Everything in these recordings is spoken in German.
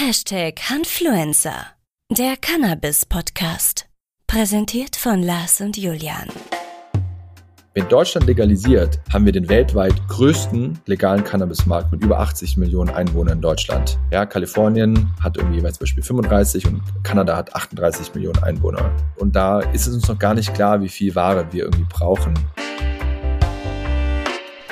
Hashtag Hanfluencer, der Cannabis-Podcast. Präsentiert von Lars und Julian. Wenn Deutschland legalisiert, haben wir den weltweit größten legalen Cannabismarkt mit über 80 Millionen Einwohnern in Deutschland. Ja, Kalifornien hat irgendwie zum Beispiel 35 und Kanada hat 38 Millionen Einwohner. Und da ist es uns noch gar nicht klar, wie viel Ware wir irgendwie brauchen.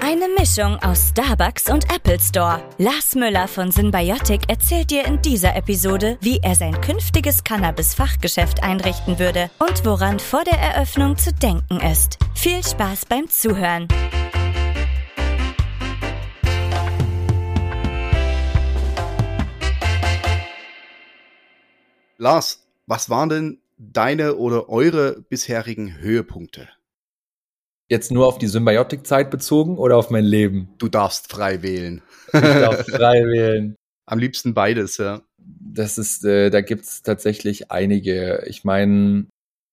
Eine Mischung aus Starbucks und Apple Store. Lars Müller von Symbiotic erzählt dir in dieser Episode, wie er sein künftiges Cannabis-Fachgeschäft einrichten würde und woran vor der Eröffnung zu denken ist. Viel Spaß beim Zuhören. Lars, was waren denn deine oder eure bisherigen Höhepunkte? Jetzt nur auf die Symbiotik-Zeit bezogen oder auf mein Leben? Du darfst frei wählen. Ich darf frei wählen. Am liebsten beides, ja. Das ist, äh, da gibt's tatsächlich einige. Ich meine,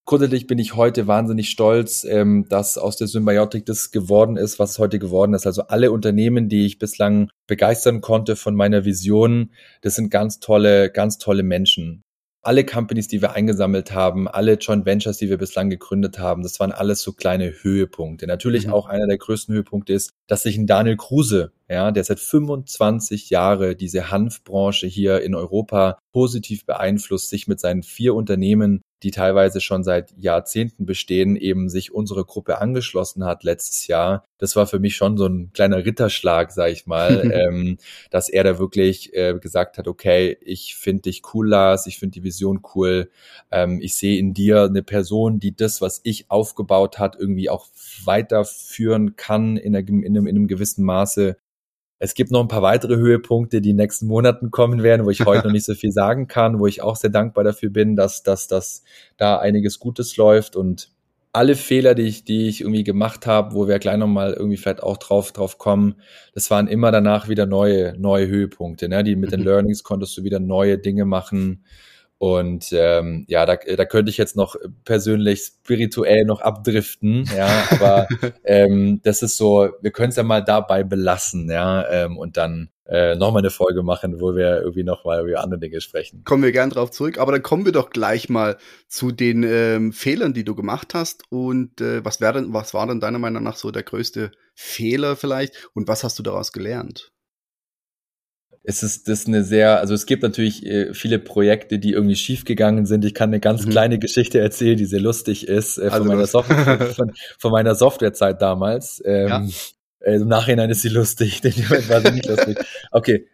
grundsätzlich bin ich heute wahnsinnig stolz, ähm, dass aus der Symbiotik das geworden ist, was heute geworden ist. Also alle Unternehmen, die ich bislang begeistern konnte von meiner Vision, das sind ganz tolle, ganz tolle Menschen alle Companies, die wir eingesammelt haben, alle Joint Ventures, die wir bislang gegründet haben, das waren alles so kleine Höhepunkte. Natürlich mhm. auch einer der größten Höhepunkte ist, dass sich ein Daniel Kruse, ja, der seit 25 Jahre diese Hanfbranche hier in Europa positiv beeinflusst, sich mit seinen vier Unternehmen die teilweise schon seit Jahrzehnten bestehen, eben sich unsere Gruppe angeschlossen hat letztes Jahr. Das war für mich schon so ein kleiner Ritterschlag, sag ich mal, ähm, dass er da wirklich äh, gesagt hat, okay, ich finde dich cool, Lars, ich finde die Vision cool, ähm, ich sehe in dir eine Person, die das, was ich aufgebaut hat, irgendwie auch weiterführen kann in, einer, in, einem, in einem gewissen Maße. Es gibt noch ein paar weitere Höhepunkte, die in den nächsten Monaten kommen werden, wo ich heute noch nicht so viel sagen kann, wo ich auch sehr dankbar dafür bin, dass, dass, dass da einiges Gutes läuft und alle Fehler, die ich, die ich irgendwie gemacht habe, wo wir gleich nochmal irgendwie vielleicht auch drauf, drauf kommen, das waren immer danach wieder neue, neue Höhepunkte. Ne? Die mit den mhm. Learnings konntest du wieder neue Dinge machen. Und ähm, ja, da, da könnte ich jetzt noch persönlich spirituell noch abdriften, ja, aber ähm, das ist so, wir können es ja mal dabei belassen, ja, ähm, und dann äh, nochmal eine Folge machen, wo wir irgendwie nochmal über andere Dinge sprechen. Kommen wir gern drauf zurück, aber dann kommen wir doch gleich mal zu den ähm, Fehlern, die du gemacht hast. Und äh, was, wär denn, was war denn deiner Meinung nach so der größte Fehler vielleicht und was hast du daraus gelernt? Es ist das eine sehr, also es gibt natürlich äh, viele Projekte, die irgendwie schiefgegangen sind. Ich kann eine ganz mhm. kleine Geschichte erzählen, die sehr lustig ist äh, also von, meiner Software, von, von, meiner Softwarezeit damals. Ähm, ja. äh, Im Nachhinein ist sie lustig, den war sie nicht lustig. Okay,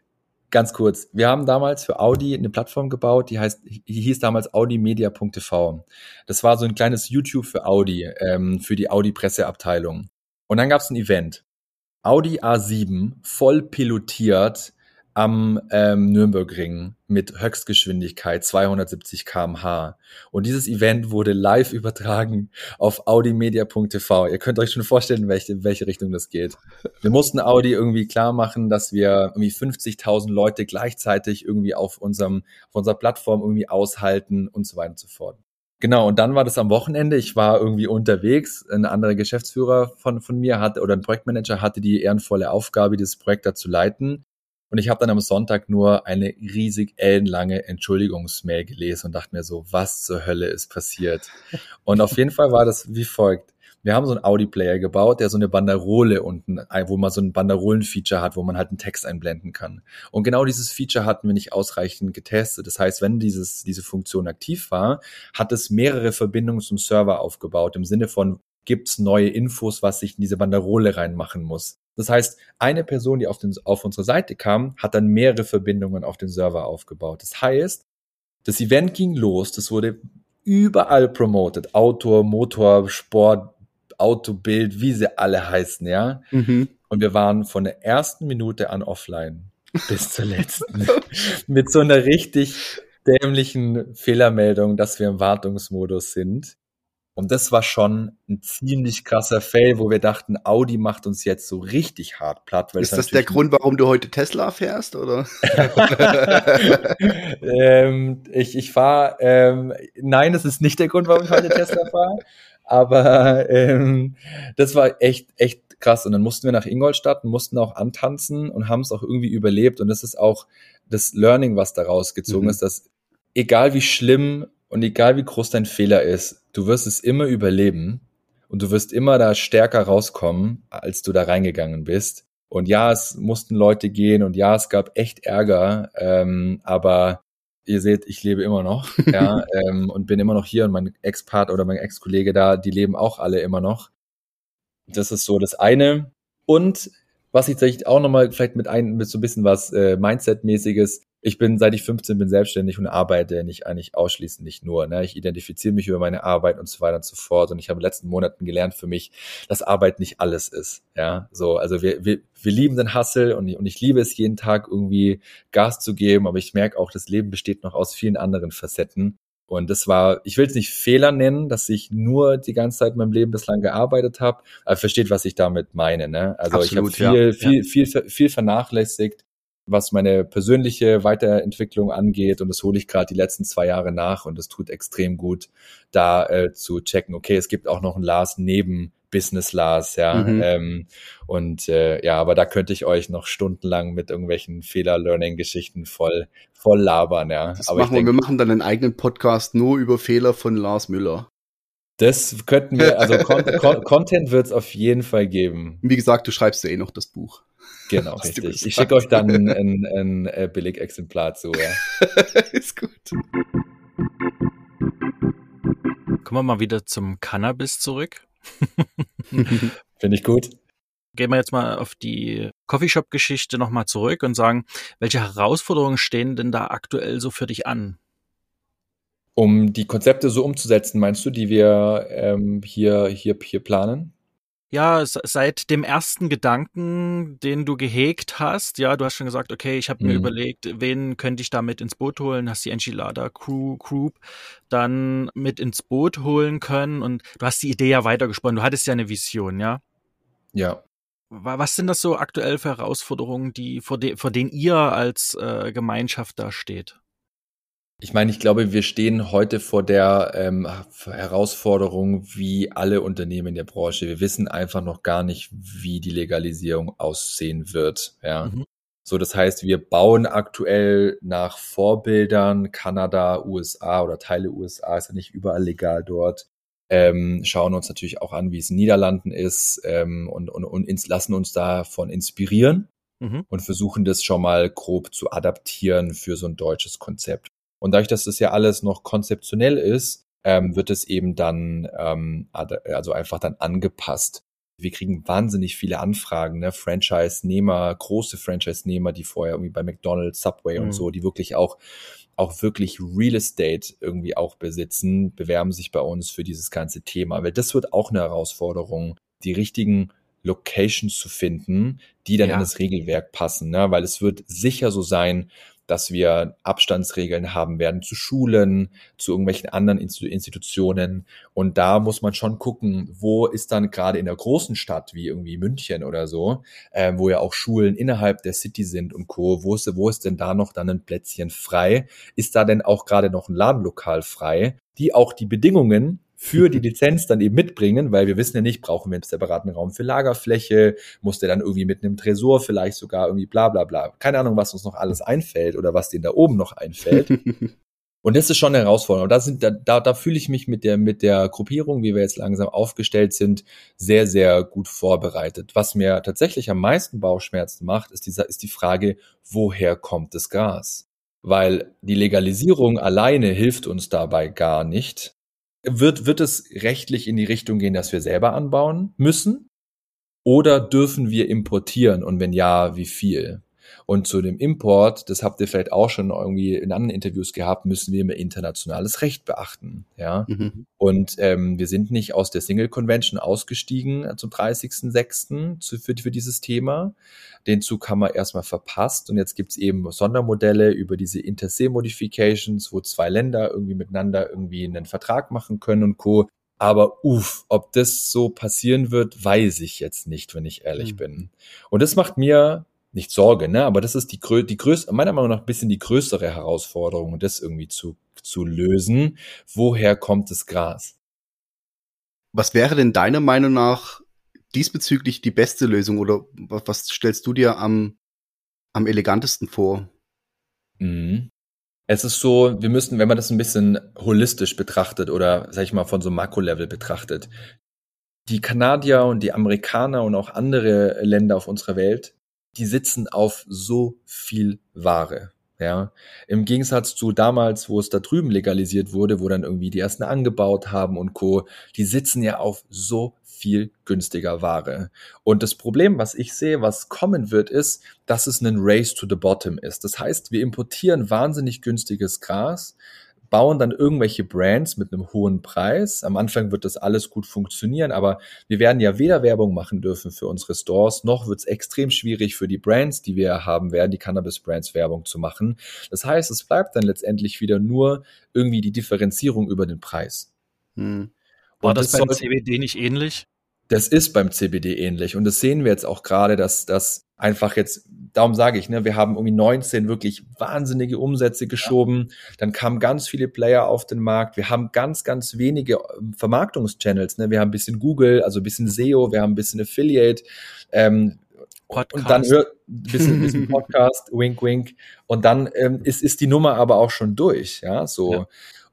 ganz kurz. Wir haben damals für Audi eine Plattform gebaut, die heißt, die hieß damals audimedia.tv. Das war so ein kleines YouTube für Audi, ähm, für die Audi-Presseabteilung. Und dann gab es ein Event. Audi A7 voll pilotiert am ähm, Nürburgring mit Höchstgeschwindigkeit 270 kmh. Und dieses Event wurde live übertragen auf audimedia.tv. Ihr könnt euch schon vorstellen, welche, in welche Richtung das geht. Wir mussten Audi irgendwie klar machen, dass wir irgendwie 50.000 Leute gleichzeitig irgendwie auf unserem, auf unserer Plattform irgendwie aushalten und so weiter und so fort. Genau, und dann war das am Wochenende. Ich war irgendwie unterwegs. Ein anderer Geschäftsführer von, von mir hatte oder ein Projektmanager hatte die ehrenvolle Aufgabe, dieses Projekt da zu leiten. Und ich habe dann am Sonntag nur eine riesig ellenlange Entschuldigungsmail gelesen und dachte mir so, was zur Hölle ist passiert? Und auf jeden Fall war das wie folgt. Wir haben so einen Audi-Player gebaut, der so eine Banderole unten, wo man so ein Banderolen-Feature hat, wo man halt einen Text einblenden kann. Und genau dieses Feature hatten wir nicht ausreichend getestet. Das heißt, wenn dieses, diese Funktion aktiv war, hat es mehrere Verbindungen zum Server aufgebaut, im Sinne von, gibt's neue Infos, was ich in diese Banderole reinmachen muss. Das heißt, eine Person, die auf, den, auf unsere Seite kam, hat dann mehrere Verbindungen auf den Server aufgebaut. Das heißt, das Event ging los, das wurde überall promoted. Outdoor, Motor, Sport, Autobild, wie sie alle heißen, ja. Mhm. Und wir waren von der ersten Minute an offline bis zur letzten. Mit so einer richtig dämlichen Fehlermeldung, dass wir im Wartungsmodus sind. Und das war schon ein ziemlich krasser Fail, wo wir dachten, Audi macht uns jetzt so richtig hart platt. Ist das der Grund, warum du heute Tesla fährst, oder? ähm, ich ich fahre, ähm, nein, das ist nicht der Grund, warum ich heute Tesla fahre. Aber ähm, das war echt, echt krass. Und dann mussten wir nach Ingolstadt mussten auch antanzen und haben es auch irgendwie überlebt. Und das ist auch das Learning, was daraus gezogen mhm. ist, dass egal wie schlimm und egal wie groß dein Fehler ist, du wirst es immer überleben und du wirst immer da stärker rauskommen, als du da reingegangen bist. Und ja, es mussten Leute gehen und ja, es gab echt Ärger, ähm, aber ihr seht, ich lebe immer noch, ja, ähm, und bin immer noch hier und mein Ex-Part oder mein Ex-Kollege da, die leben auch alle immer noch. Das ist so das eine. Und was ich tatsächlich auch nochmal vielleicht mit ein, mit so ein bisschen was äh, Mindset-mäßiges, ich bin, seit ich 15 bin, selbstständig und arbeite nicht eigentlich ausschließend nicht nur. Ne? Ich identifiziere mich über meine Arbeit und so weiter und so fort. Und ich habe in den letzten Monaten gelernt für mich, dass Arbeit nicht alles ist. Ja, so, also wir, wir, wir lieben den Hustle und ich, und ich liebe es jeden Tag irgendwie Gas zu geben, aber ich merke auch, das Leben besteht noch aus vielen anderen Facetten. Und das war, ich will es nicht Fehler nennen, dass ich nur die ganze Zeit in meinem Leben bislang gearbeitet habe, aber versteht, was ich damit meine. Ne? Also Absolut, ich habe viel, ja. viel, viel, viel, viel vernachlässigt was meine persönliche Weiterentwicklung angeht. Und das hole ich gerade die letzten zwei Jahre nach und das tut extrem gut, da äh, zu checken, okay, es gibt auch noch ein Lars neben Business Lars, ja. Mhm. Ähm, und äh, ja, aber da könnte ich euch noch stundenlang mit irgendwelchen Fehler-Learning-Geschichten voll, voll labern, ja. Das aber machen wir, wir machen dann einen eigenen Podcast nur über Fehler von Lars Müller. Das könnten wir, also Con Content wird es auf jeden Fall geben. Wie gesagt, du schreibst ja eh noch das Buch. Genau, richtig. Ich schicke euch dann ein, ein, ein äh, Billigexemplar zu. Ja. Ist gut. Kommen wir mal wieder zum Cannabis zurück. Finde ich gut. Gehen wir jetzt mal auf die Coffeeshop-Geschichte nochmal zurück und sagen, welche Herausforderungen stehen denn da aktuell so für dich an? Um die Konzepte so umzusetzen, meinst du, die wir ähm, hier, hier, hier planen? Ja, seit dem ersten Gedanken, den du gehegt hast, ja, du hast schon gesagt, okay, ich habe mir mhm. überlegt, wen könnte ich da mit ins Boot holen, hast die Enchilada Crew Group dann mit ins Boot holen können und du hast die Idee ja weitergesponnen, du hattest ja eine Vision, ja? Ja. Was sind das so aktuell für Herausforderungen, die vor, de vor denen ihr als äh, Gemeinschaft da steht? Ich meine, ich glaube, wir stehen heute vor der ähm, Herausforderung wie alle Unternehmen in der Branche. Wir wissen einfach noch gar nicht, wie die Legalisierung aussehen wird. Ja. Mhm. So, das heißt, wir bauen aktuell nach Vorbildern Kanada, USA oder Teile USA, ist ja nicht überall legal dort. Ähm, schauen uns natürlich auch an, wie es in Niederlanden ist ähm, und, und, und ins, lassen uns davon inspirieren mhm. und versuchen das schon mal grob zu adaptieren für so ein deutsches Konzept. Und dadurch, dass das ja alles noch konzeptionell ist, ähm, wird es eben dann ähm, also einfach dann angepasst. Wir kriegen wahnsinnig viele Anfragen, ne? Franchise-Nehmer, große Franchise-Nehmer, die vorher irgendwie bei McDonald's, Subway mhm. und so, die wirklich auch auch wirklich Real Estate irgendwie auch besitzen, bewerben sich bei uns für dieses ganze Thema. Weil das wird auch eine Herausforderung, die richtigen Locations zu finden, die dann ja. in das Regelwerk passen. Ne? Weil es wird sicher so sein, dass wir Abstandsregeln haben werden zu Schulen, zu irgendwelchen anderen Institutionen. Und da muss man schon gucken, wo ist dann gerade in der großen Stadt wie irgendwie München oder so, äh, wo ja auch Schulen innerhalb der City sind und Co. Wo ist, wo ist denn da noch dann ein Plätzchen frei? Ist da denn auch gerade noch ein Ladenlokal frei, die auch die Bedingungen für die Lizenz dann eben mitbringen, weil wir wissen ja nicht, brauchen wir einen separaten Raum für Lagerfläche, muss der dann irgendwie mit einem Tresor vielleicht sogar irgendwie bla bla bla. Keine Ahnung, was uns noch alles einfällt oder was denen da oben noch einfällt. Und das ist schon eine Herausforderung. Und da sind, da, da, da fühle ich mich mit der, mit der Gruppierung, wie wir jetzt langsam aufgestellt sind, sehr, sehr gut vorbereitet. Was mir tatsächlich am meisten Bauchschmerzen macht, ist dieser, ist die Frage, woher kommt das Gas? Weil die Legalisierung alleine hilft uns dabei gar nicht, wird, wird es rechtlich in die Richtung gehen, dass wir selber anbauen müssen? Oder dürfen wir importieren? Und wenn ja, wie viel? Und zu dem Import, das habt ihr vielleicht auch schon irgendwie in anderen Interviews gehabt, müssen wir immer internationales Recht beachten. Ja. Mhm. Und ähm, wir sind nicht aus der Single Convention ausgestiegen zum 30.06. Für, für dieses Thema. Den Zug haben wir erstmal verpasst und jetzt gibt's eben Sondermodelle über diese Intersee-Modifications, wo zwei Länder irgendwie miteinander irgendwie einen Vertrag machen können und Co. Aber uff, ob das so passieren wird, weiß ich jetzt nicht, wenn ich ehrlich mhm. bin. Und das macht mir nicht Sorge, ne? Aber das ist die, grö die größte, meiner Meinung nach ein bisschen die größere Herausforderung, das irgendwie zu, zu lösen. Woher kommt das Gras? Was wäre denn deiner Meinung nach diesbezüglich die beste Lösung oder was, stellst du dir am, am elegantesten vor? Mhm. Es ist so, wir müssen, wenn man das ein bisschen holistisch betrachtet oder, sag ich mal, von so Makrolevel betrachtet, die Kanadier und die Amerikaner und auch andere Länder auf unserer Welt, die sitzen auf so viel Ware. Ja, im Gegensatz zu damals, wo es da drüben legalisiert wurde, wo dann irgendwie die ersten angebaut haben und Co., die sitzen ja auf so viel günstiger Ware. Und das Problem, was ich sehe, was kommen wird, ist, dass es ein Race to the Bottom ist. Das heißt, wir importieren wahnsinnig günstiges Gras, bauen dann irgendwelche Brands mit einem hohen Preis. Am Anfang wird das alles gut funktionieren, aber wir werden ja weder Werbung machen dürfen für unsere Stores, noch wird es extrem schwierig für die Brands, die wir haben werden, die Cannabis-Brands Werbung zu machen. Das heißt, es bleibt dann letztendlich wieder nur irgendwie die Differenzierung über den Preis. Hm. War das, das beim CBD nicht ähnlich? Das ist beim CBD ähnlich und das sehen wir jetzt auch gerade, dass das einfach jetzt, darum sage ich, ne, wir haben irgendwie 19 wirklich wahnsinnige Umsätze geschoben, ja. dann kamen ganz viele Player auf den Markt, wir haben ganz, ganz wenige ähm, Vermarktungschannels, ne, wir haben ein bisschen Google, also ein bisschen SEO, wir haben ein bisschen Affiliate, ähm, Podcast. Und dann hört ein bisschen, bisschen Podcast, wink, wink. Und dann ähm, ist, ist die Nummer aber auch schon durch, ja, so. Ja.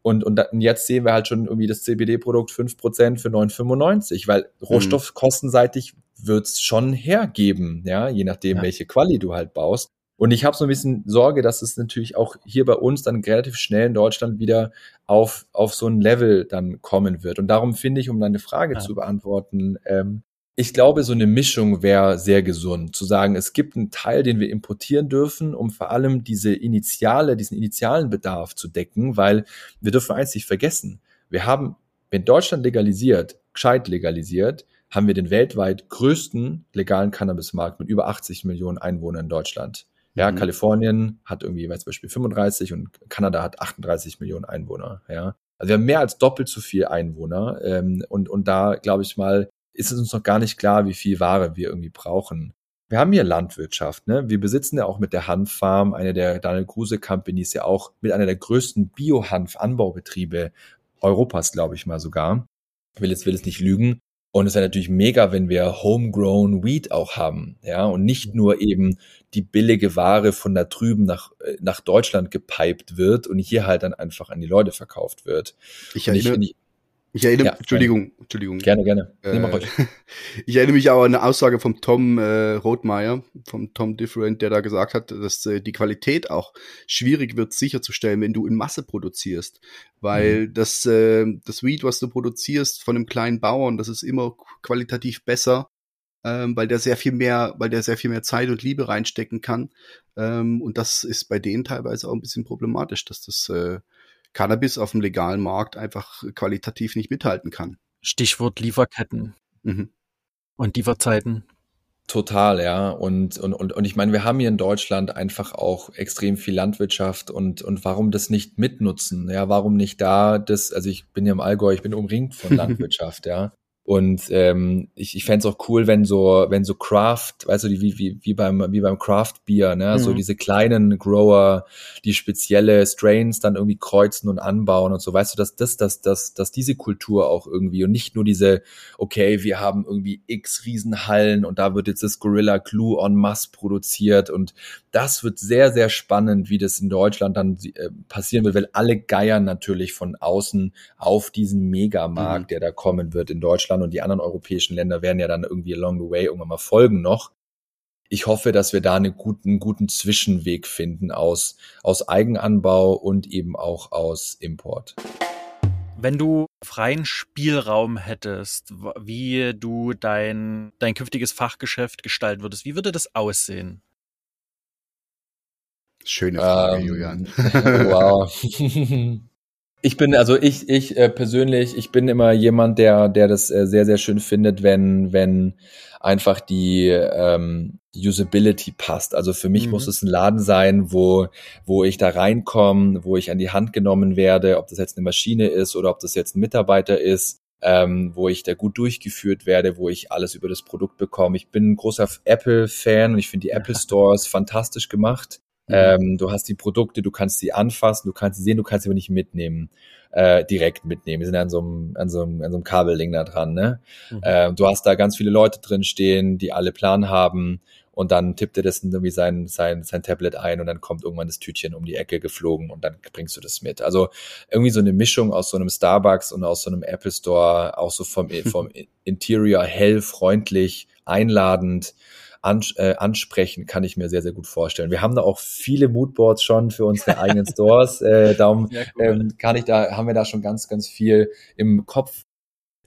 Und, und jetzt sehen wir halt schon irgendwie das CBD-Produkt 5% für 9,95, weil mhm. rohstoffkostenseitig wird's schon hergeben, ja, je nachdem, ja. welche Quali du halt baust. Und ich habe so ein bisschen Sorge, dass es natürlich auch hier bei uns dann relativ schnell in Deutschland wieder auf, auf so ein Level dann kommen wird. Und darum finde ich, um deine Frage ja. zu beantworten, ähm, ich glaube, so eine Mischung wäre sehr gesund, zu sagen, es gibt einen Teil, den wir importieren dürfen, um vor allem diese initiale, diesen initialen Bedarf zu decken, weil wir dürfen eins nicht vergessen. Wir haben, wenn Deutschland legalisiert, gescheit legalisiert, haben wir den weltweit größten legalen Cannabismarkt mit über 80 Millionen Einwohnern in Deutschland. Ja, mhm. Kalifornien hat irgendwie zum Beispiel 35 und Kanada hat 38 Millionen Einwohner. Ja, also wir haben mehr als doppelt so viel Einwohner ähm, und und da glaube ich mal ist es uns noch gar nicht klar, wie viel Ware wir irgendwie brauchen. Wir haben hier Landwirtschaft, ne? Wir besitzen ja auch mit der Hanffarm, eine der Daniel Kruse Companies ja auch mit einer der größten Bio-Hanf-Anbaubetriebe Europas, glaube ich mal sogar. Ich will jetzt, will es nicht lügen. Und es wäre natürlich mega, wenn wir Homegrown Wheat auch haben, ja, und nicht nur eben die billige Ware von da drüben nach, äh, nach Deutschland gepiped wird und hier halt dann einfach an die Leute verkauft wird. Ich erinnere, ich, ich erinnere, ja, Entschuldigung, Entschuldigung. Gerne, gerne. Euch. ich erinnere mich auch an eine Aussage vom Tom äh, Rothmeier, vom Tom Different, der da gesagt hat, dass äh, die Qualität auch schwierig wird sicherzustellen, wenn du in Masse produzierst. Weil mhm. das, äh, das Weed, was du produzierst von einem kleinen Bauern, das ist immer qualitativ besser, ähm, weil der sehr viel mehr, weil der sehr viel mehr Zeit und Liebe reinstecken kann. Ähm, und das ist bei denen teilweise auch ein bisschen problematisch, dass das äh, Cannabis auf dem legalen Markt einfach qualitativ nicht mithalten kann. Stichwort Lieferketten mhm. und Lieferzeiten. Total, ja. Und, und, und, und ich meine, wir haben hier in Deutschland einfach auch extrem viel Landwirtschaft und, und warum das nicht mitnutzen? Ja, warum nicht da das, also ich bin ja im Allgäu, ich bin umringt von Landwirtschaft, ja. Und ähm, ich, ich fände es auch cool, wenn so, wenn so Craft, weißt du, wie, wie, wie beim, wie beim Craft Bier, ne, mhm. so diese kleinen Grower, die spezielle Strains dann irgendwie kreuzen und anbauen und so, weißt du, dass das, dass, dass, dass diese Kultur auch irgendwie und nicht nur diese, okay, wir haben irgendwie x Riesenhallen und da wird jetzt das Gorilla Glue en masse produziert und das wird sehr, sehr spannend, wie das in Deutschland dann äh, passieren wird, weil alle geiern natürlich von außen auf diesen Megamarkt, mhm. der da kommen wird in Deutschland Deutschland und die anderen europäischen Länder werden ja dann irgendwie along the way irgendwann mal folgen noch. Ich hoffe, dass wir da einen guten, guten Zwischenweg finden aus, aus Eigenanbau und eben auch aus Import. Wenn du freien Spielraum hättest, wie du dein, dein künftiges Fachgeschäft gestalten würdest, wie würde das aussehen? Schöne Frage, ähm, Julian. wow. Ich bin, also ich, ich äh, persönlich, ich bin immer jemand, der, der das äh, sehr, sehr schön findet, wenn, wenn einfach die ähm, Usability passt. Also für mich mhm. muss es ein Laden sein, wo, wo ich da reinkomme, wo ich an die Hand genommen werde, ob das jetzt eine Maschine ist oder ob das jetzt ein Mitarbeiter ist, ähm, wo ich da gut durchgeführt werde, wo ich alles über das Produkt bekomme. Ich bin ein großer Apple-Fan und ich finde die Apple Stores fantastisch gemacht. Mhm. Ähm, du hast die Produkte, du kannst sie anfassen, du kannst sie sehen, du kannst sie aber nicht mitnehmen, äh, direkt mitnehmen. Wir sind an so einem, an so einem, an so einem Kabelding da dran. Ne? Mhm. Äh, du hast da ganz viele Leute drin stehen, die alle Plan haben und dann tippt er das irgendwie sein, sein, sein Tablet ein und dann kommt irgendwann das Tütchen um die Ecke geflogen und dann bringst du das mit. Also irgendwie so eine Mischung aus so einem Starbucks und aus so einem Apple Store, auch so vom, vom Interior hell, freundlich, einladend. Ans äh, ansprechen, kann ich mir sehr, sehr gut vorstellen. Wir haben da auch viele Moodboards schon für unsere eigenen Stores. Äh, darum cool. ähm, kann ich da, haben wir da schon ganz, ganz viel im Kopf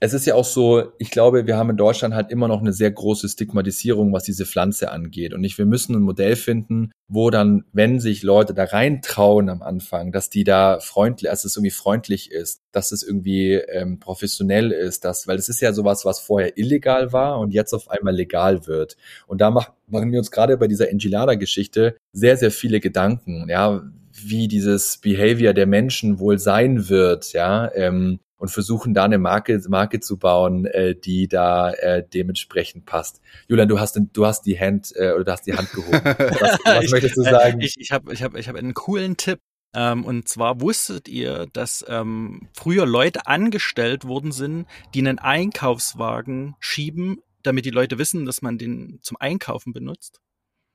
es ist ja auch so, ich glaube, wir haben in Deutschland halt immer noch eine sehr große Stigmatisierung, was diese Pflanze angeht. Und ich, wir müssen ein Modell finden, wo dann, wenn sich Leute da reintrauen am Anfang, dass die da freundlich, dass es irgendwie freundlich ist, dass es irgendwie ähm, professionell ist, dass, weil es ist ja sowas, was vorher illegal war und jetzt auf einmal legal wird. Und da machen, machen wir uns gerade bei dieser Enchilada-Geschichte sehr, sehr viele Gedanken, ja, wie dieses Behavior der Menschen wohl sein wird, ja, ähm, und versuchen da eine Marke, Marke zu bauen, äh, die da äh, dementsprechend passt. Julian, du hast, du hast die Hand äh, oder du hast die Hand gehoben. Was, was ich, möchtest du sagen? Ich, ich habe ich hab, ich hab einen coolen Tipp. Ähm, und zwar wusstet ihr, dass ähm, früher Leute angestellt worden sind, die einen Einkaufswagen schieben, damit die Leute wissen, dass man den zum Einkaufen benutzt?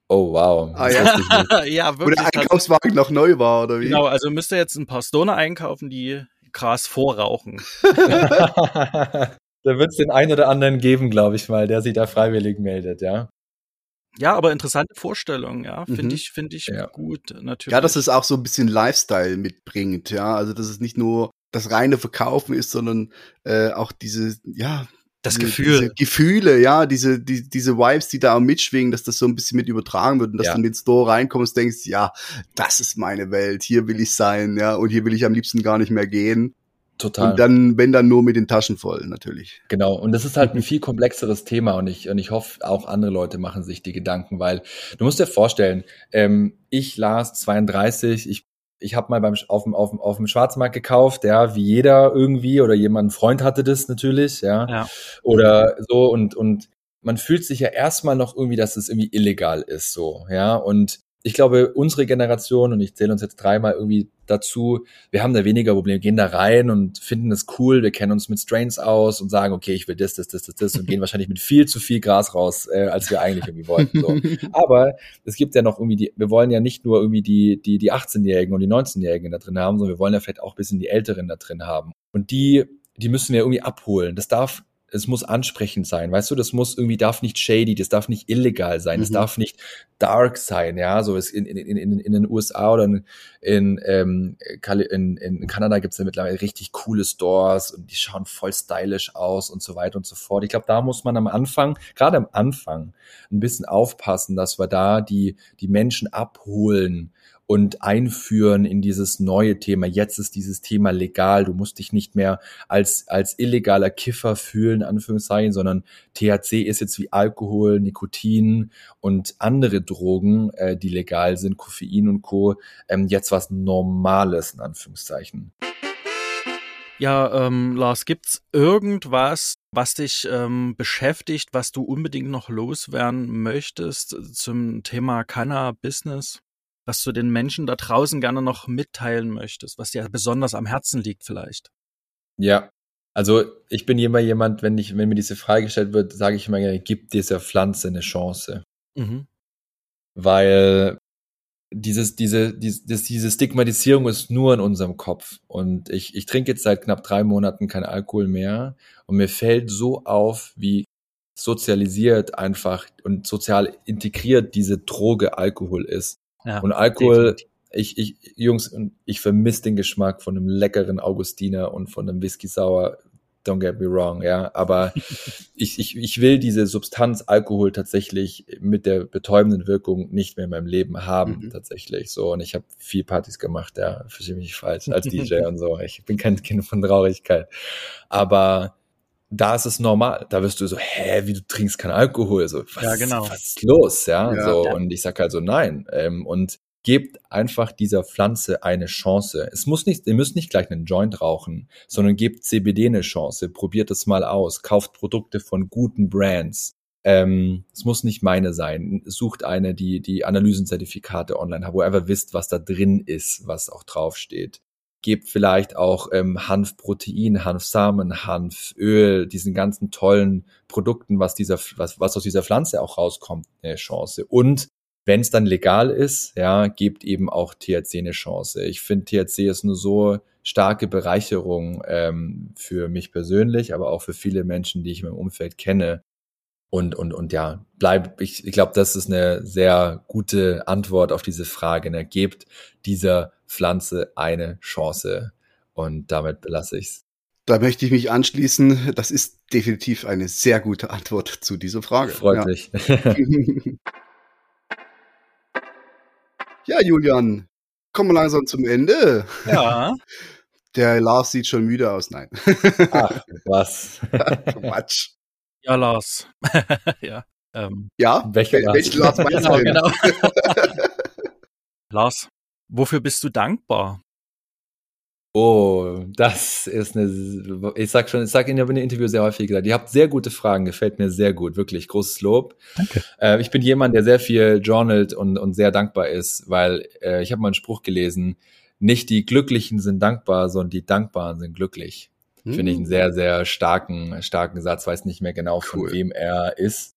Oh wow. Ah, ja. ja, wirklich. Wo der Einkaufswagen noch neu war, oder wie? Genau, also müsst ihr jetzt ein paar Stoner einkaufen, die Gras vorrauchen. da wird es den einen oder anderen geben, glaube ich mal, der sich da freiwillig meldet, ja. Ja, aber interessante Vorstellung, ja, finde mhm. ich, finde ich ja. gut, natürlich. Ja, dass es auch so ein bisschen Lifestyle mitbringt, ja, also dass es nicht nur das reine Verkaufen ist, sondern äh, auch diese, ja, das Gefühl. Diese Gefühle, ja, diese, die, diese Vibes, die da auch mitschwingen, dass das so ein bisschen mit übertragen wird und dass ja. du in den Store reinkommst, denkst, ja, das ist meine Welt, hier will ich sein, ja, und hier will ich am liebsten gar nicht mehr gehen. Total. Und dann, wenn dann nur mit den Taschen voll, natürlich. Genau. Und das ist halt ein viel komplexeres Thema und ich, und ich hoffe, auch andere Leute machen sich die Gedanken, weil du musst dir vorstellen, ähm, ich las 32, ich ich habe mal beim auf dem, auf, dem, auf dem Schwarzmarkt gekauft, ja, wie jeder irgendwie oder jemand, ein Freund hatte das natürlich, ja. ja. Oder so und, und man fühlt sich ja erstmal noch irgendwie, dass es irgendwie illegal ist, so, ja. Und ich glaube, unsere Generation, und ich zähle uns jetzt dreimal irgendwie dazu, wir haben da weniger Probleme, gehen da rein und finden es cool, wir kennen uns mit Strains aus und sagen, okay, ich will das, das, das, das, das und gehen wahrscheinlich mit viel zu viel Gras raus, äh, als wir eigentlich irgendwie wollten. So. Aber es gibt ja noch irgendwie die, wir wollen ja nicht nur irgendwie die, die, die 18-Jährigen und die 19-Jährigen da drin haben, sondern wir wollen ja vielleicht auch ein bisschen die Älteren da drin haben. Und die, die müssen wir irgendwie abholen. Das darf es muss ansprechend sein, weißt du, das muss irgendwie, darf nicht shady, das darf nicht illegal sein, mhm. darf nicht dark sein, ja, so ist in, in, in, in den USA oder in, in, ähm, in, in Kanada gibt's ja mittlerweile richtig coole Stores und die schauen voll stylish aus und so weiter und so fort. Ich glaube, da muss man am Anfang, gerade am Anfang, ein bisschen aufpassen, dass wir da die, die Menschen abholen, und einführen in dieses neue Thema. Jetzt ist dieses Thema legal. Du musst dich nicht mehr als, als illegaler Kiffer fühlen, Anführungszeichen, sondern THC ist jetzt wie Alkohol, Nikotin und andere Drogen, äh, die legal sind, Koffein und Co., ähm, jetzt was Normales, in Anführungszeichen. Ja, ähm, Lars, gibt's irgendwas, was dich ähm, beschäftigt, was du unbedingt noch loswerden möchtest zum Thema Canna-Business? Was du den Menschen da draußen gerne noch mitteilen möchtest, was dir besonders am Herzen liegt vielleicht? Ja, also ich bin immer jemand, wenn ich, wenn mir diese Frage gestellt wird, sage ich immer gerne, gib dieser Pflanze eine Chance. Mhm. Weil dieses, diese, diese, diese Stigmatisierung ist nur in unserem Kopf. Und ich, ich trinke jetzt seit knapp drei Monaten kein Alkohol mehr. Und mir fällt so auf, wie sozialisiert einfach und sozial integriert diese Droge Alkohol ist. Ja, und Alkohol, ich, ich, Jungs, ich vermisse den Geschmack von einem leckeren Augustiner und von einem Whisky Sauer. Don't get me wrong, ja. Aber ich, ich, ich will diese Substanz Alkohol tatsächlich mit der betäubenden Wirkung nicht mehr in meinem Leben haben, mhm. tatsächlich. So, und ich habe viel Partys gemacht, ja, verstehe mich nicht falsch, als DJ und so. Ich bin kein Kind von Traurigkeit. Aber da ist es normal. Da wirst du so, hä, wie du trinkst kein Alkohol? So, was, ja, genau. was ist los? Ja, ja so. Ja. Und ich sag halt so, nein. Ähm, und gebt einfach dieser Pflanze eine Chance. Es muss nicht, ihr müsst nicht gleich einen Joint rauchen, sondern gebt CBD eine Chance. Probiert es mal aus. Kauft Produkte von guten Brands. Ähm, es muss nicht meine sein. Sucht eine, die die Analysenzertifikate online hat, wo ihr einfach wisst, was da drin ist, was auch draufsteht. Gebt vielleicht auch ähm, Hanfprotein, Hanfsamen, Hanföl, diesen ganzen tollen Produkten, was dieser, was, was aus dieser Pflanze auch rauskommt, eine Chance. Und wenn es dann legal ist, ja, gebt eben auch THC eine Chance. Ich finde, THC ist eine so starke Bereicherung ähm, für mich persönlich, aber auch für viele Menschen, die ich in meinem Umfeld kenne. Und, und, und ja, bleib, ich, ich glaube, das ist eine sehr gute Antwort auf diese Frage. Ne? Gebt dieser Pflanze eine Chance. Und damit belasse ich's. Da möchte ich mich anschließen. Das ist definitiv eine sehr gute Antwort zu dieser Frage. Freut ja. mich. ja, Julian, kommen wir langsam zum Ende. Ja. Der Lars sieht schon müde aus. Nein. Ach, was? Quatsch. Ja, Lars. ja. Ähm, ja? Welcher Lars? Welchen Lars meinst genau, du denn? genau. Lars, wofür bist du dankbar? Oh, das ist eine, ich sag schon, ich sag in den Interview sehr häufig gesagt, ihr habt sehr gute Fragen, gefällt mir sehr gut, wirklich großes Lob. Danke. Äh, ich bin jemand, der sehr viel journalt und, und sehr dankbar ist, weil äh, ich habe mal einen Spruch gelesen, nicht die Glücklichen sind dankbar, sondern die Dankbaren sind glücklich. Hm. Finde ich einen sehr, sehr starken, starken Satz, weiß nicht mehr genau, von Cool. wem er ist.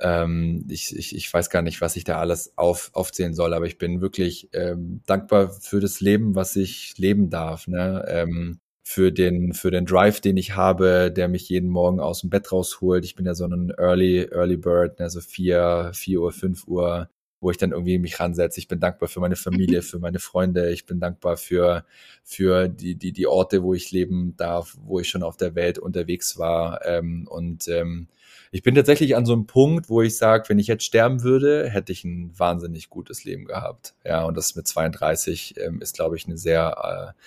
Ähm, ich, ich, ich weiß gar nicht, was ich da alles auf, aufzählen soll, aber ich bin wirklich ähm, dankbar für das Leben, was ich leben darf. Ne? Ähm, für den, für den Drive, den ich habe, der mich jeden Morgen aus dem Bett rausholt. Ich bin ja so ein Early, Early Bird, ne? so vier, vier Uhr, fünf Uhr, wo ich dann irgendwie mich ransetze. Ich bin dankbar für meine Familie, für meine Freunde. Ich bin dankbar für, für die, die, die Orte, wo ich leben darf, wo ich schon auf der Welt unterwegs war. Ähm, und ähm, ich bin tatsächlich an so einem Punkt, wo ich sage, wenn ich jetzt sterben würde, hätte ich ein wahnsinnig gutes Leben gehabt. Ja, und das mit 32 ähm, ist, glaube ich, eine sehr äh,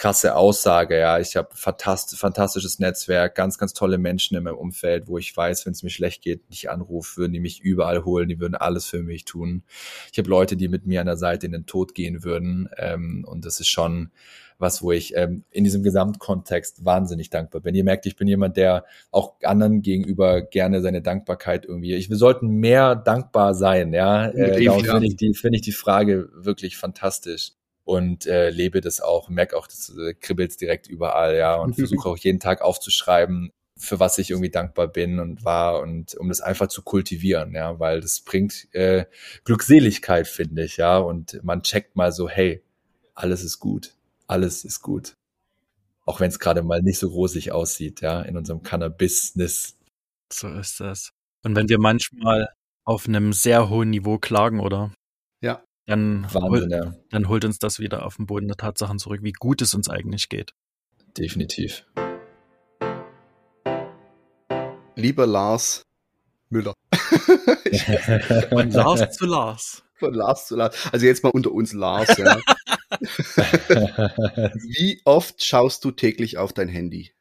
krasse Aussage. Ja, ich habe fantast fantastisches Netzwerk, ganz, ganz tolle Menschen in meinem Umfeld, wo ich weiß, wenn es mir schlecht geht, nicht anrufe, würden die mich überall holen, die würden alles für mich tun. Ich habe Leute, die mit mir an der Seite in den Tod gehen würden. Ähm, und das ist schon was, wo ich ähm, in diesem Gesamtkontext wahnsinnig dankbar bin. Ihr merkt, ich bin jemand, der auch anderen gegenüber gerne seine Dankbarkeit irgendwie. Ich, wir sollten mehr dankbar sein, ja. Äh, darum finde ich die finde ich die Frage wirklich fantastisch und äh, lebe das auch, merke auch, das äh, kribbelt direkt überall, ja, und versuche auch jeden Tag aufzuschreiben, für was ich irgendwie dankbar bin und war und um das einfach zu kultivieren, ja, weil das bringt äh, Glückseligkeit, finde ich, ja, und man checkt mal so, hey, alles ist gut, alles ist gut. Auch wenn es gerade mal nicht so rosig aussieht, ja, in unserem Cannabis-Business. So ist das. Und wenn wir manchmal auf einem sehr hohen Niveau klagen, oder? Dann, Wahnsinn, hol, ja, dann holt uns das wieder auf den Boden der Tatsachen zurück, wie gut es uns eigentlich geht. definitiv. Lieber Lars Müller. Von Lars zu Lars. Von Lars zu Lars. Also jetzt mal unter uns Lars, ja. Wie oft schaust du täglich auf dein Handy?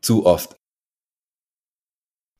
Zu oft.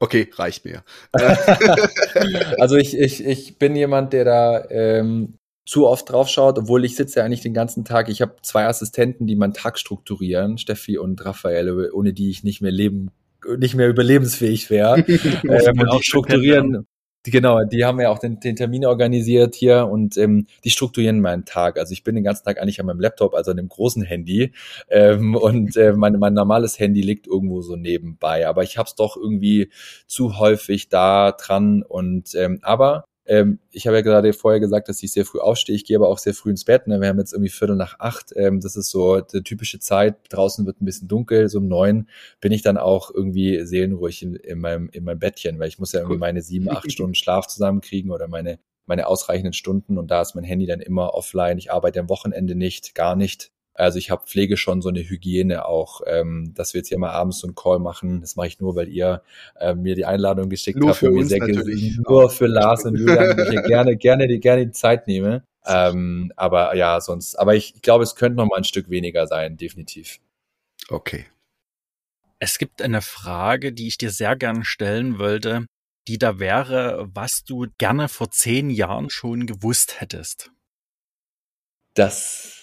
Okay, reicht mir. also ich, ich, ich bin jemand, der da ähm, zu oft drauf schaut, obwohl ich sitze ja eigentlich den ganzen Tag. Ich habe zwei Assistenten, die meinen Tag strukturieren, Steffi und Raphael, ohne die ich nicht mehr leben, nicht mehr überlebensfähig wäre. ähm, und die strukturieren, die, genau, die haben ja auch den, den Termin organisiert hier und ähm, die strukturieren meinen Tag. Also ich bin den ganzen Tag eigentlich an meinem Laptop, also an dem großen Handy ähm, und äh, mein, mein normales Handy liegt irgendwo so nebenbei. Aber ich habe es doch irgendwie zu häufig da dran und ähm, aber ähm, ich habe ja gerade vorher gesagt, dass ich sehr früh aufstehe. Ich gehe aber auch sehr früh ins Bett. Ne? Wir haben jetzt irgendwie Viertel nach acht. Ähm, das ist so die typische Zeit. Draußen wird ein bisschen dunkel. So um neun bin ich dann auch irgendwie seelenruhig in, in, meinem, in meinem Bettchen, weil ich muss ja irgendwie meine sieben, acht Stunden Schlaf zusammenkriegen oder meine, meine ausreichenden Stunden. Und da ist mein Handy dann immer offline. Ich arbeite am Wochenende nicht, gar nicht. Also ich habe pflege schon so eine Hygiene auch, ähm, dass wir jetzt hier mal abends so einen Call machen. Das mache ich nur, weil ihr äh, mir die Einladung geschickt Nur habt für und mir uns natürlich. nur für Lars und Julian, die ich hier gerne, gerne, die gerne die Zeit nehme. Ähm, aber ja, sonst, aber ich glaube, es könnte noch mal ein Stück weniger sein, definitiv. Okay. Es gibt eine Frage, die ich dir sehr gerne stellen wollte, die da wäre, was du gerne vor zehn Jahren schon gewusst hättest. Das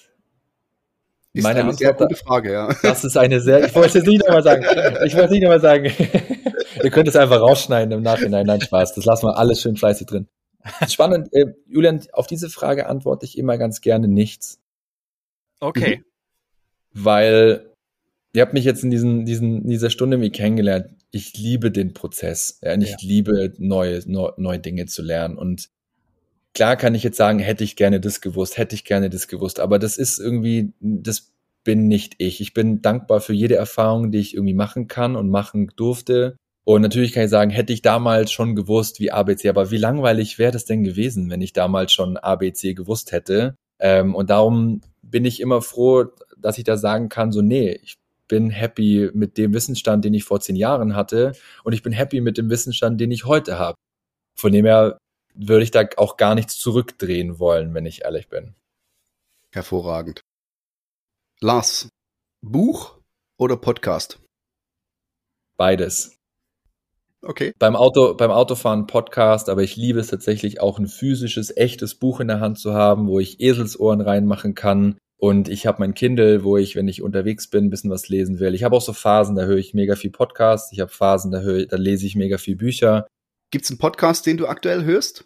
Ist Meine eine Antwort, sehr gute Frage, ja. Das ist eine sehr, ich wollte es nicht nochmal sagen. Ich wollte es nicht nochmal sagen. Ihr könnt es einfach rausschneiden im Nachhinein. Nein, Spaß. Das lassen wir alles schön fleißig drin. Spannend. Äh, Julian, auf diese Frage antworte ich immer ganz gerne nichts. Okay. Mhm. Weil ihr habt mich jetzt in diesen, diesen, dieser Stunde irgendwie kennengelernt. Ich liebe den Prozess. Ja, und ich ja. liebe neue, neue, neue Dinge zu lernen. Und klar kann ich jetzt sagen, hätte ich gerne das gewusst, hätte ich gerne das gewusst, aber das ist irgendwie, das bin nicht ich. Ich bin dankbar für jede Erfahrung, die ich irgendwie machen kann und machen durfte. Und natürlich kann ich sagen, hätte ich damals schon gewusst, wie ABC, aber wie langweilig wäre das denn gewesen, wenn ich damals schon ABC gewusst hätte? Ähm, und darum bin ich immer froh, dass ich da sagen kann, so, nee, ich bin happy mit dem Wissensstand, den ich vor zehn Jahren hatte und ich bin happy mit dem Wissensstand, den ich heute habe. Von dem her würde ich da auch gar nichts zurückdrehen wollen, wenn ich ehrlich bin. Hervorragend. Lars, Buch oder Podcast? Beides. Okay. Beim Auto, beim Autofahren Podcast, aber ich liebe es tatsächlich auch ein physisches, echtes Buch in der Hand zu haben, wo ich Eselsohren reinmachen kann. Und ich habe mein Kindle, wo ich, wenn ich unterwegs bin, ein bisschen was lesen will. Ich habe auch so Phasen, da höre ich mega viel Podcast. Ich habe Phasen, da, höre, da lese ich mega viel Bücher. Gibt es einen Podcast, den du aktuell hörst?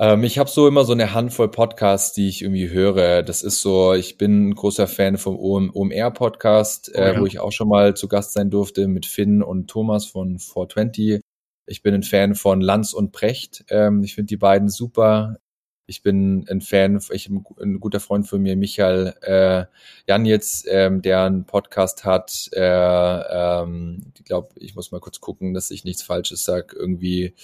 Ähm, ich habe so immer so eine Handvoll Podcasts, die ich irgendwie höre. Das ist so, ich bin ein großer Fan vom OMR-Podcast, oh, äh, ja. wo ich auch schon mal zu Gast sein durfte mit Finn und Thomas von 420. Ich bin ein Fan von Lanz und Precht. Ähm, ich finde die beiden super. Ich bin ein Fan, ich ein guter Freund von mir, Michael äh, Janitz, ähm, der einen Podcast hat. Äh, ähm, ich glaube, ich muss mal kurz gucken, dass ich nichts Falsches sage. Irgendwie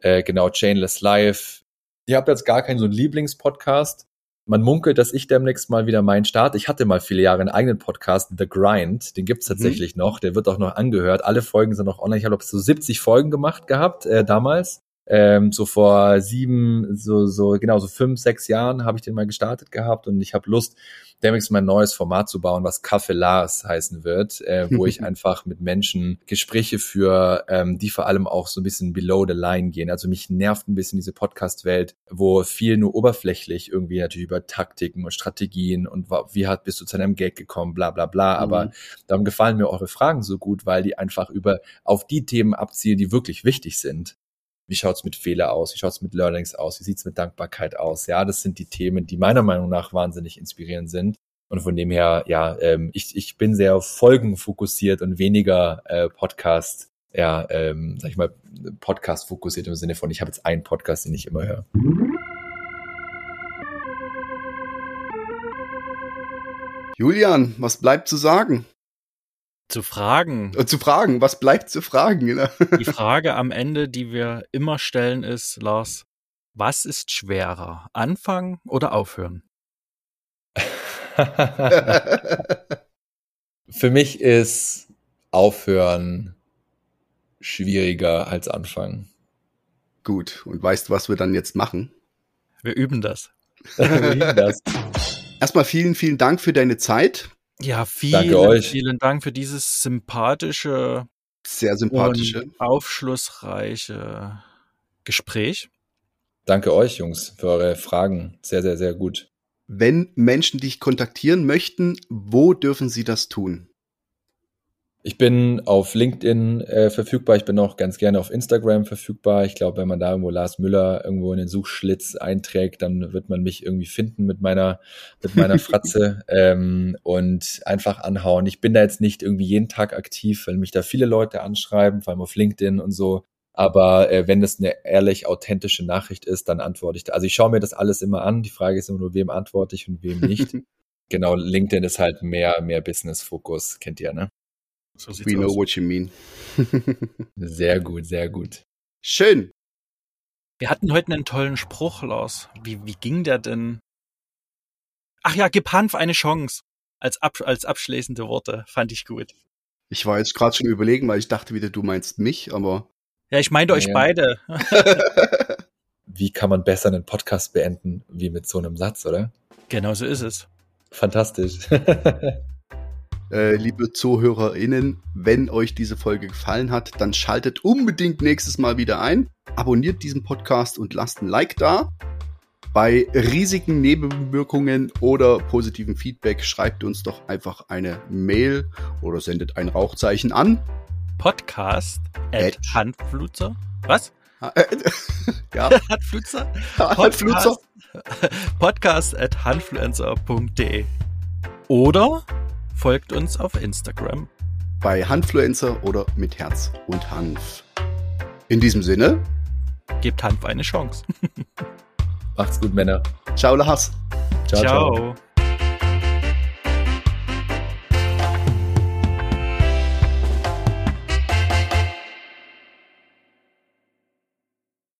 äh, genau Chainless Life. Ich habe jetzt gar keinen so einen Lieblingspodcast. Man munkelt, dass ich demnächst mal wieder meinen Start. Ich hatte mal viele Jahre einen eigenen Podcast, The Grind. Den gibt's mhm. tatsächlich mhm. noch. Der wird auch noch angehört. Alle Folgen sind noch online. Ich habe so 70 Folgen gemacht gehabt äh, damals ähm, so vor sieben, so, so genau, so fünf, sechs Jahren habe ich den mal gestartet gehabt und ich habe Lust, demnächst mein neues Format zu bauen, was Café Lars heißen wird, äh, wo ich einfach mit Menschen Gespräche für, ähm, die vor allem auch so ein bisschen below the line gehen. Also mich nervt ein bisschen diese Podcast-Welt, wo viel nur oberflächlich irgendwie natürlich über Taktiken und Strategien und wie hat bist du zu einem Gag gekommen, bla bla bla. Mhm. Aber darum gefallen mir eure Fragen so gut, weil die einfach über auf die Themen abzielen, die wirklich wichtig sind. Wie schaut's mit Fehler aus? Wie schaut's mit Learnings aus? Wie sieht's mit Dankbarkeit aus? Ja, das sind die Themen, die meiner Meinung nach wahnsinnig inspirierend sind. Und von dem her, ja, ähm, ich, ich bin sehr folgenfokussiert und weniger äh, Podcast, ja, ähm, sag ich mal, Podcast fokussiert im Sinne von, ich habe jetzt einen Podcast, den ich immer höre. Julian, was bleibt zu sagen? Zu fragen. Äh, zu fragen, was bleibt zu fragen? Genau. Die Frage am Ende, die wir immer stellen, ist, Lars, was ist schwerer? Anfangen oder aufhören? Für mich ist aufhören schwieriger als anfangen. Gut, und weißt du, was wir dann jetzt machen? Wir üben das. wir üben das. Erstmal vielen, vielen Dank für deine Zeit. Ja, vielen, vielen Dank für dieses sympathische, sehr sympathische, aufschlussreiche Gespräch. Danke euch, Jungs, für eure Fragen. Sehr, sehr, sehr gut. Wenn Menschen dich kontaktieren möchten, wo dürfen sie das tun? Ich bin auf LinkedIn äh, verfügbar. Ich bin auch ganz gerne auf Instagram verfügbar. Ich glaube, wenn man da irgendwo Lars Müller irgendwo in den Suchschlitz einträgt, dann wird man mich irgendwie finden mit meiner, mit meiner Fratze ähm, und einfach anhauen. Ich bin da jetzt nicht irgendwie jeden Tag aktiv, weil mich da viele Leute anschreiben, vor allem auf LinkedIn und so. Aber äh, wenn das eine ehrlich authentische Nachricht ist, dann antworte ich da. Also ich schaue mir das alles immer an. Die Frage ist immer nur, wem antworte ich und wem nicht. genau, LinkedIn ist halt mehr, mehr Business-Fokus, kennt ihr, ne? So We know aus. what you mean. sehr gut, sehr gut. Schön. Wir hatten heute einen tollen Spruch, Lars. Wie, wie ging der denn? Ach ja, gib Hanf eine Chance. Als, ab, als abschließende Worte. Fand ich gut. Ich war jetzt gerade schon überlegen, weil ich dachte wieder, du meinst mich, aber. Ja, ich meinte ja, euch beide. wie kann man besser einen Podcast beenden, wie mit so einem Satz, oder? Genau so ist es. Fantastisch. Äh, liebe ZuhörerInnen, wenn euch diese Folge gefallen hat, dann schaltet unbedingt nächstes Mal wieder ein. Abonniert diesen Podcast und lasst ein Like da. Bei riesigen Nebenwirkungen oder positiven Feedback schreibt uns doch einfach eine Mail oder sendet ein Rauchzeichen an. Podcast at Handfluzer. Was? ja. Handfluzer? Handfluzer. Podcast at handfluencer.de. Oder folgt uns auf Instagram. Bei Handfluencer oder mit Herz und Hanf. In diesem Sinne. Gebt Hanf eine Chance. Macht's gut, Männer. Ciao, Lars. ciao. ciao. ciao.